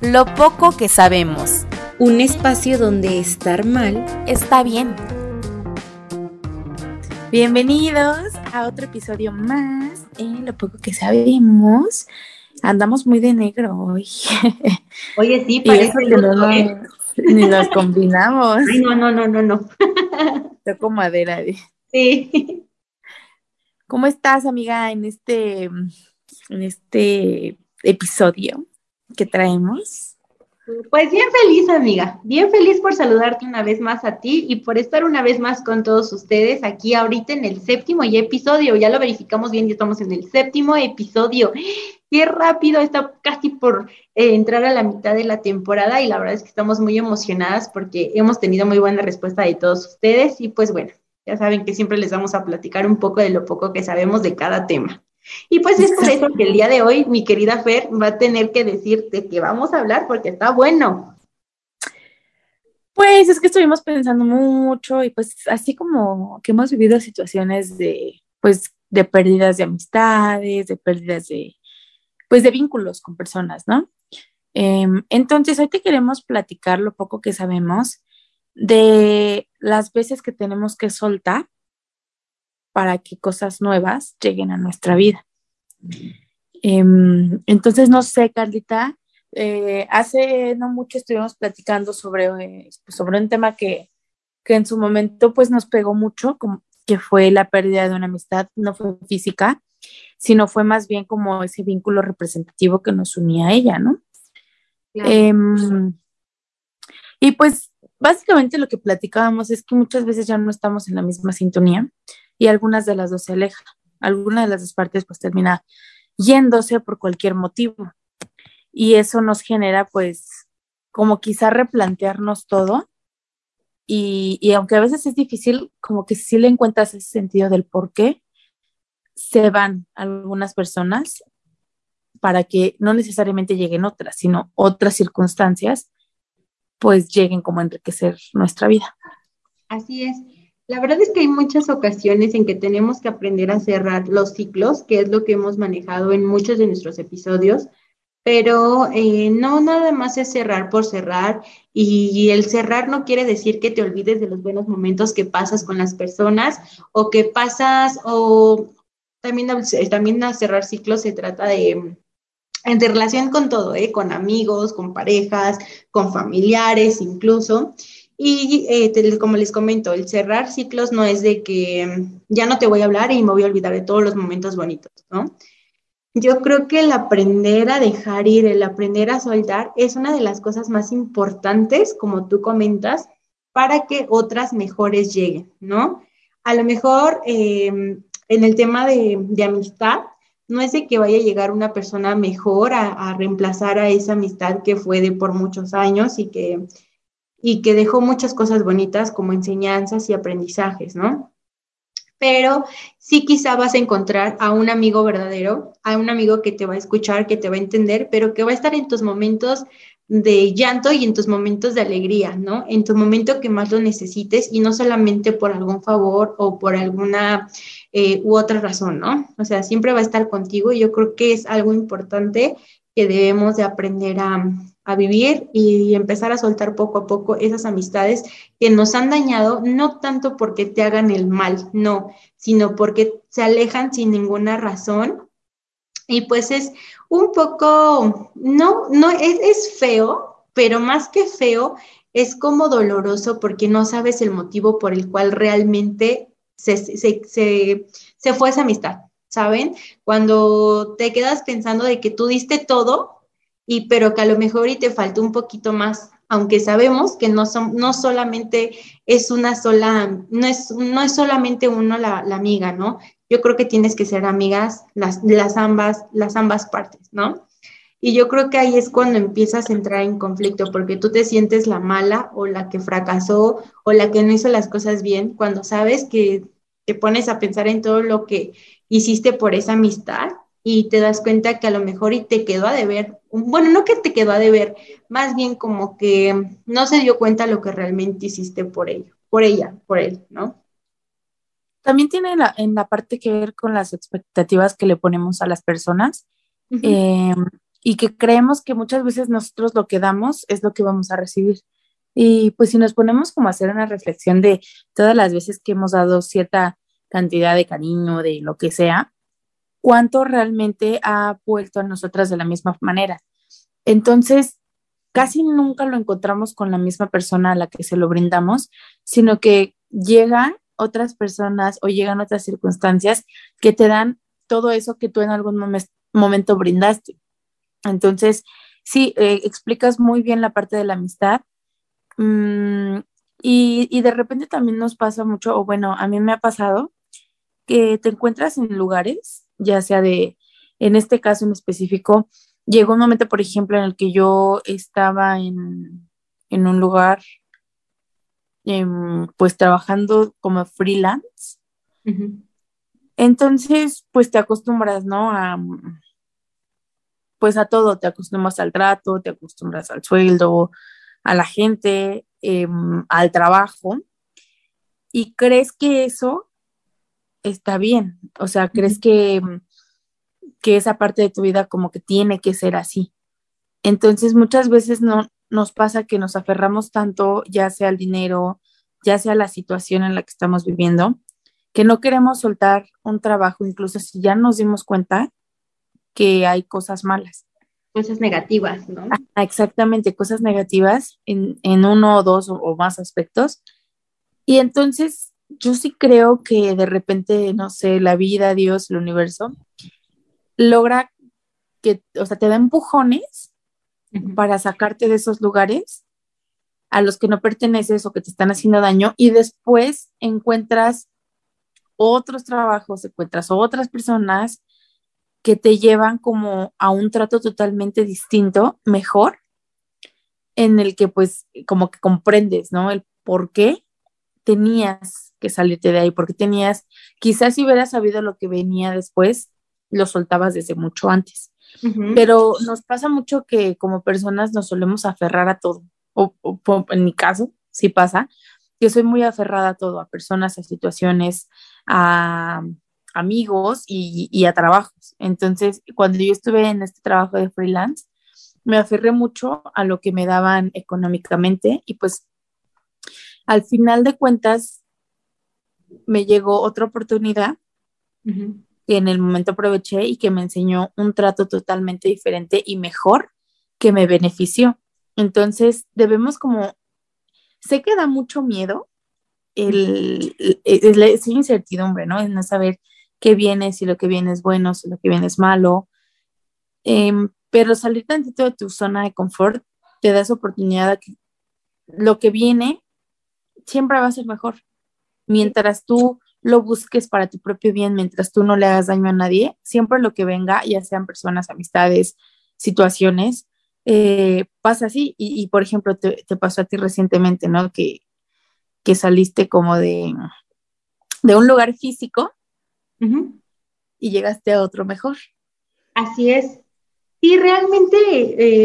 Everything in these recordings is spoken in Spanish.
lo poco que sabemos. Un espacio donde estar mal está bien. Bienvenidos a otro episodio más en Lo poco que sabemos. Andamos muy de negro hoy. Oye, sí, parece que no, ¿eh? ni nos combinamos. Ay, no, no, no, no, no. Toco madera. Sí. ¿Cómo estás, amiga, en este, en este episodio que traemos? Pues bien feliz, amiga, bien feliz por saludarte una vez más a ti y por estar una vez más con todos ustedes aquí ahorita en el séptimo episodio. Ya lo verificamos bien, ya estamos en el séptimo episodio. Qué rápido, está casi por eh, entrar a la mitad de la temporada y la verdad es que estamos muy emocionadas porque hemos tenido muy buena respuesta de todos ustedes y pues bueno, ya saben que siempre les vamos a platicar un poco de lo poco que sabemos de cada tema. Y pues es por eso que el día de hoy mi querida Fer va a tener que decirte que vamos a hablar porque está bueno. Pues es que estuvimos pensando mucho y pues así como que hemos vivido situaciones de pues de pérdidas de amistades, de pérdidas de pues de vínculos con personas, ¿no? Em, entonces hoy te queremos platicar lo poco que sabemos de las veces que tenemos que soltar para que cosas nuevas lleguen a nuestra vida. Em, entonces, no sé, Carlita, eh, hace no mucho estuvimos platicando sobre, eh, sobre un tema que, que, en su momento pues nos pegó mucho, como, que fue la pérdida de una amistad, no fue física, sino fue más bien como ese vínculo representativo que nos unía a ella, ¿no? Em, y pues básicamente lo que platicábamos es que muchas veces ya no estamos en la misma sintonía y algunas de las dos se alejan. Alguna de las dos partes pues termina yéndose por cualquier motivo. Y eso nos genera pues como quizá replantearnos todo. Y, y aunque a veces es difícil, como que si le encuentras ese sentido del por qué se van algunas personas para que no necesariamente lleguen otras, sino otras circunstancias, pues lleguen como a enriquecer nuestra vida. Así es. La verdad es que hay muchas ocasiones en que tenemos que aprender a cerrar los ciclos, que es lo que hemos manejado en muchos de nuestros episodios, pero eh, no nada más es cerrar por cerrar y el cerrar no quiere decir que te olvides de los buenos momentos que pasas con las personas o que pasas o también, también a cerrar ciclos se trata de en relación con todo, ¿eh? con amigos, con parejas, con familiares incluso. Y eh, como les comento, el cerrar ciclos no es de que mm, ya no te voy a hablar y me voy a olvidar de todos los momentos bonitos, ¿no? Yo creo que el aprender a dejar ir, el aprender a soltar es una de las cosas más importantes, como tú comentas, para que otras mejores lleguen, ¿no? A lo mejor em, en el tema de, amistad, no es de que vaya a llegar una persona mejor a, a reemplazar a esa amistad que fue de por muchos años y que y que dejó muchas cosas bonitas como enseñanzas y aprendizajes, ¿no? Pero sí quizá vas a encontrar a un amigo verdadero, a un amigo que te va a escuchar, que te va a entender, pero que va a estar en tus momentos de llanto y en tus momentos de alegría, ¿no? En tu momento que más lo necesites y no solamente por algún favor o por alguna eh, u otra razón, ¿no? O sea, siempre va a estar contigo y yo creo que es algo importante que debemos de aprender a, a vivir y empezar a soltar poco a poco esas amistades que nos han dañado, no tanto porque te hagan el mal, no, sino porque se alejan sin ninguna razón. Y pues es un poco, no, no, es, es feo, pero más que feo, es como doloroso porque no sabes el motivo por el cual realmente se, se, se, se fue esa amistad, ¿saben? Cuando te quedas pensando de que tú diste todo y pero que a lo mejor y te faltó un poquito más, aunque sabemos que no, son, no solamente es una sola, no es, no es solamente uno la, la amiga, ¿no? Yo creo que tienes que ser amigas las, las, ambas, las ambas partes, ¿no? Y yo creo que ahí es cuando empiezas a entrar en conflicto, porque tú te sientes la mala o la que fracasó o la que no hizo las cosas bien, cuando sabes que te pones a pensar en todo lo que hiciste por esa amistad y te das cuenta que a lo mejor y te quedó a deber, bueno, no que te quedó a deber, más bien como que no se dio cuenta lo que realmente hiciste por ello, por ella, por él, ¿no? También tiene en la parte que ver con las expectativas que le ponemos a las personas em, y que creemos que muchas veces nosotros lo que damos es lo que vamos a recibir. Y pues si nos ponemos como a hacer una reflexión de todas las veces que hemos dado cierta cantidad de cariño, de lo que sea, cuánto realmente ha vuelto a nosotras de la misma manera. Entonces, casi nunca lo encontramos con la misma persona a la que se lo brindamos, sino que llega otras personas o llegan otras circunstancias que te dan todo eso que tú en algún momento brindaste. Entonces, sí, eh, explicas muy bien la parte de la amistad. Mm, y, y, de repente también nos pasa mucho, o bueno, a mí me ha pasado que te encuentras en lugares, ya sea de, en este caso en específico, llegó un momento, por ejemplo, en el que yo estaba en, en un lugar Em, pues trabajando como freelance. Entonces, pues te acostumbras, ¿no? A, pues a todo, te acostumbras al trato, te acostumbras al sueldo, a la gente, em, al trabajo, y crees que eso está bien, o sea, crees que, que esa parte de tu vida como que tiene que ser así. Entonces, muchas veces no, nos pasa que nos aferramos tanto, ya sea al dinero, ya sea la situación en la que estamos viviendo, que no queremos soltar un trabajo, incluso si ya nos dimos cuenta que hay cosas malas. Cosas negativas, ¿no? Ah, exactamente, cosas negativas en, uno o dos o, más aspectos. Y entonces yo sí creo que de repente, no sé, la vida, Dios, el universo, logra que, o sea, te da empujones para sacarte de esos lugares a los que no perteneces o que te están haciendo daño y después encuentras otros trabajos, encuentras otras personas que te llevan como a un trato totalmente distinto, mejor, en el que pues como que comprendes, ¿no? El por qué tenías que salirte de ahí, porque tenías, quizás si hubieras sabido lo que venía después, lo soltabas desde mucho antes. Pero nos pasa mucho que como personas nos solemos aferrar a todo, o, en mi caso, sí pasa, que soy muy aferrada a todo, a personas, a situaciones, a amigos y, a trabajos. Entonces, cuando yo estuve en este trabajo de freelance, me aferré mucho a lo que me daban económicamente y pues al final de cuentas me llegó otra oportunidad que en el momento aproveché y que me enseñó un trato totalmente diferente y mejor que me benefició. Entonces, debemos como, sé que da mucho miedo el, esa incertidumbre, ¿no? En no saber qué viene, si lo que viene es bueno, si lo que viene es malo. Em, pero salir tantito de tu zona de confort te da esa oportunidad de que lo que viene siempre va a ser mejor. Mientras tú lo busques para tu propio bien, mientras tú no le hagas daño a nadie, siempre lo que venga, ya sean personas, amistades, situaciones, eh, pasa así. Y, por ejemplo, te, pasó a ti recientemente, ¿no? Que, que saliste como de, de un lugar físico y llegaste a otro mejor. Así es. Y realmente,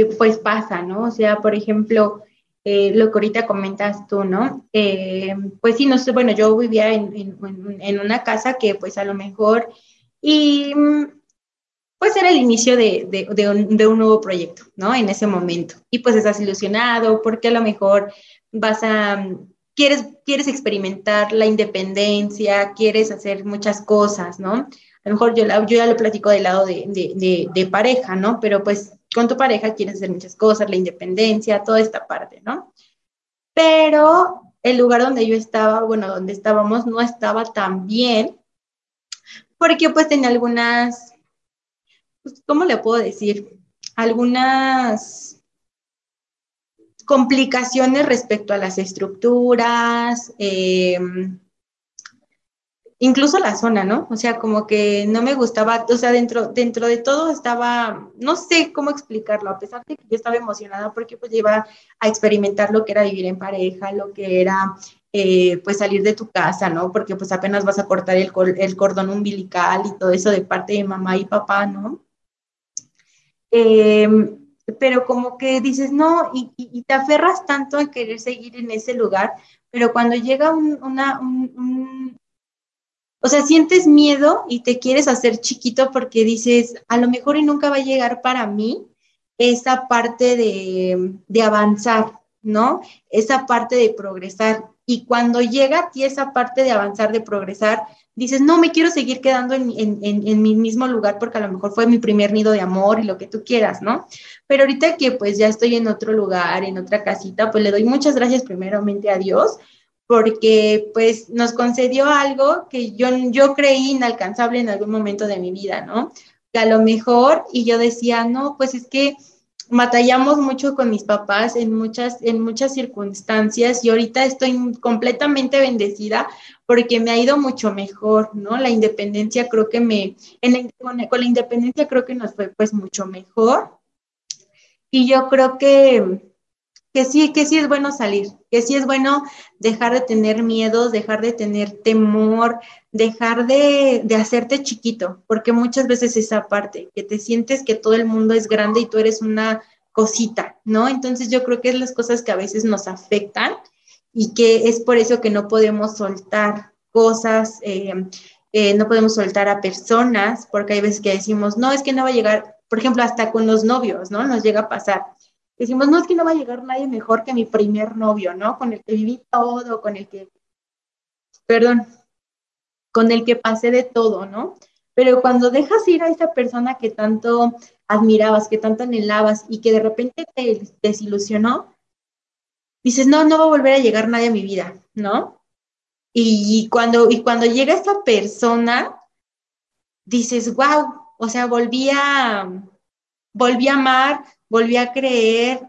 eh, pues pasa, ¿no? O sea, por ejemplo, eh, lo que ahorita comentas tú, ¿no? pues sí, no sé, bueno, yo vivía en, una casa que pues a lo mejor, y mm, pues era el inicio de, un, nuevo proyecto, ¿no? En ese momento. Y pues estás ilusionado porque a lo mejor vas a, quieres, quieres experimentar la independencia, quieres hacer muchas cosas, ¿no? A lo mejor yo ya lo platico del lado de, pareja, ¿no? Pero pues con tu pareja quieres hacer muchas cosas, la independencia, toda esta parte, ¿no? Pero el lugar donde yo estaba, bueno, donde estábamos, no estaba tan bien porque pues tenía algunas pues, ¿cómo le puedo decir? Algunas complicaciones respecto a las estructuras, em, incluso la zona, ¿no? O sea, como que no me gustaba, o sea, dentro, dentro de todo estaba, no sé cómo explicarlo, a pesar de que yo estaba emocionada porque pues iba a experimentar lo que era vivir en pareja, lo que era eh, pues salir de tu casa, ¿no? Porque pues apenas vas a cortar el, el, cordón umbilical y todo eso de parte de mamá y papá, ¿no? Em, pero como que dices, no, y, te aferras tanto a querer seguir en ese lugar, pero cuando llega un, una, un, o sea, sientes miedo y te quieres hacer chiquito porque dices, a lo mejor y nunca va a llegar para mí esa parte de, de avanzar, ¿no? Esa parte de progresar. Y cuando llega a ti esa parte de avanzar, de progresar, dices, no, me quiero seguir quedando en, en, en, mi mismo lugar porque a lo mejor fue mi primer nido de amor y lo que tú quieras, ¿no? Pero ahorita que pues ya estoy en otro lugar, en otra casita, pues le doy muchas gracias primeramente a Dios porque pues nos concedió algo que yo, yo creí inalcanzable en algún momento de mi vida, ¿no? Que a lo mejor, y yo decía, no, pues es que batallamos mucho con mis papás en muchas, en muchas circunstancias y ahorita estoy completamente bendecida porque me ha ido mucho mejor, ¿no? La independencia creo que me, con, con la independencia creo que nos fue pues mucho mejor. Y yo creo que, que sí, que sí es bueno salir, que sí es bueno dejar de tener miedos, dejar de tener temor, dejar de, de, hacerte chiquito, porque muchas veces esa parte, que te sientes que todo el mundo es grande y tú eres una cosita, ¿no? Entonces yo creo que es las cosas que a veces nos afectan y que es por eso que no podemos soltar cosas, eh, eh, no podemos soltar a personas, porque hay veces que decimos, no, es que no va a llegar, por ejemplo, hasta con los novios, ¿no? Nos llega a pasar decimos, no es que no va a llegar nadie mejor que mi primer novio, ¿no? Con el que viví todo, con el que, perdón, con el que pasé de todo, ¿no? Pero cuando dejas ir a esa persona que tanto admirabas, que tanto anhelabas y que de repente te desilusionó, dices, no, no va a volver a llegar nadie a mi vida, ¿no? Y cuando, y cuando llega esa persona, dices, wow, o sea, volví a, volví a amar, volví a creer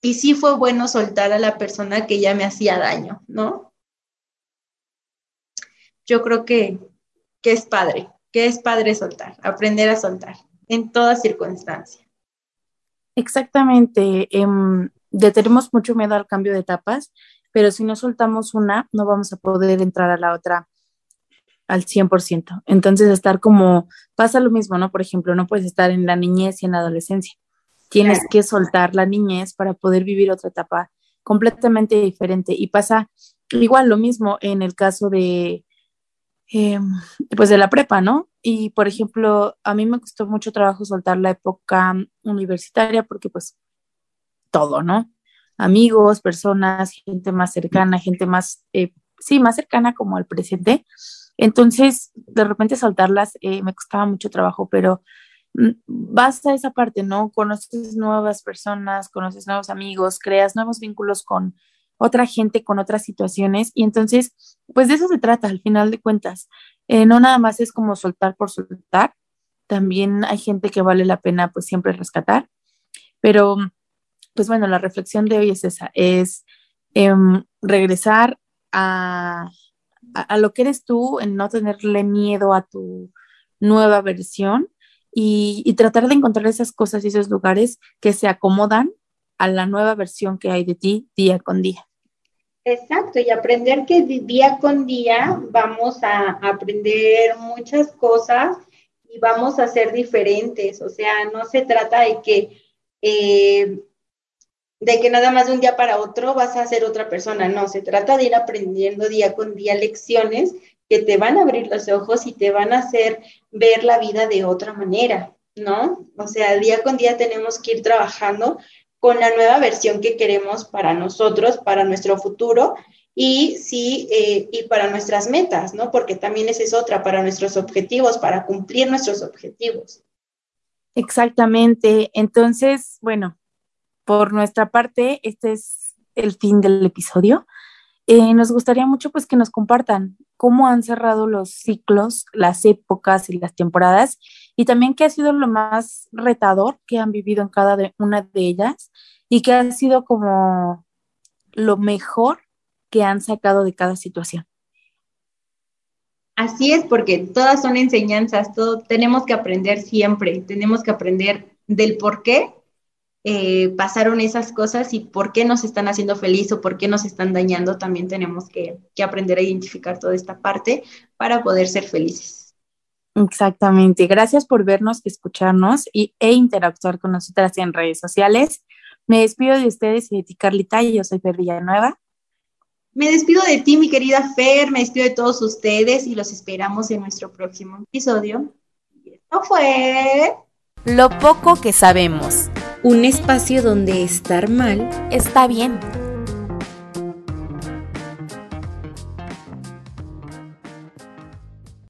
y sí fue bueno soltar a la persona que ya me hacía daño, ¿no? Yo creo que, que es padre, que es padre soltar, aprender a soltar en toda circunstancia. Exactamente. Eh, tenemos mucho miedo al cambio de etapas, pero si no soltamos una, no vamos a poder entrar a la otra al 100%. Entonces, estar como, pasa lo mismo, ¿no? Por ejemplo, no puedes estar en la niñez y en la adolescencia. Tienes que soltar la niñez para poder vivir otra etapa completamente diferente. Y pasa igual lo mismo en el caso de, em, pues de la prepa, ¿no? Y por ejemplo, a mí me costó mucho trabajo soltar la época universitaria porque pues todo, ¿no? Amigos, personas, gente más cercana, gente más, eh, sí, más cercana como al presente. Entonces, de repente soltarlas eh, me costaba mucho trabajo, pero vas a esa parte, ¿no? Conoces nuevas personas, conoces nuevos amigos, creas nuevos vínculos con otra gente, con otras situaciones. Y entonces, pues de eso se trata al final de cuentas. Eh, no nada más es como soltar por soltar, también hay gente que vale la pena pues siempre rescatar. Pero, pues bueno, la reflexión de hoy es esa, es em, regresar a, a lo que eres tú, en no tenerle miedo a tu nueva versión y, tratar de encontrar esas cosas y esos lugares que se acomodan a la nueva versión que hay de ti día con día. Exacto, y aprender que día con día vamos a aprender muchas cosas y vamos a ser diferentes. O sea, no se trata de que, eh, de que nada más de un día para otro vas a ser otra persona, no, se trata de ir aprendiendo día con día lecciones que te van a abrir los ojos y te van a hacer ver la vida de otra manera, ¿no? O sea, día con día tenemos que ir trabajando con la nueva versión que queremos para nosotros, para nuestro futuro y sí, eh, y para nuestras metas, ¿no? Porque también esa es otra, para nuestros objetivos, para cumplir nuestros objetivos. Exactamente. Entonces, bueno, por nuestra parte, este es el fin del episodio. Eh, nos gustaría mucho pues que nos compartan cómo han cerrado los ciclos, las épocas y las temporadas y también qué ha sido lo más retador que han vivido en cada una de ellas y qué ha sido como lo mejor que han sacado de cada situación. Así es, porque todas son enseñanzas, todo, tenemos que aprender siempre, tenemos que aprender del por qué eh, pasaron esas cosas y por qué nos están haciendo feliz o por qué nos están dañando, también tenemos que, que aprender a identificar toda esta parte para poder ser felices. Exactamente. Gracias por vernos, escucharnos y, e interactuar con nosotras en redes sociales. Me despido de ustedes y de ti, Carlita, y yo soy Fer Villanueva. Me despido de ti, mi querida Fer, me despido de todos ustedes y los esperamos en nuestro próximo episodio. Y esto fue... Lo poco que sabemos. Un espacio donde estar mal está bien.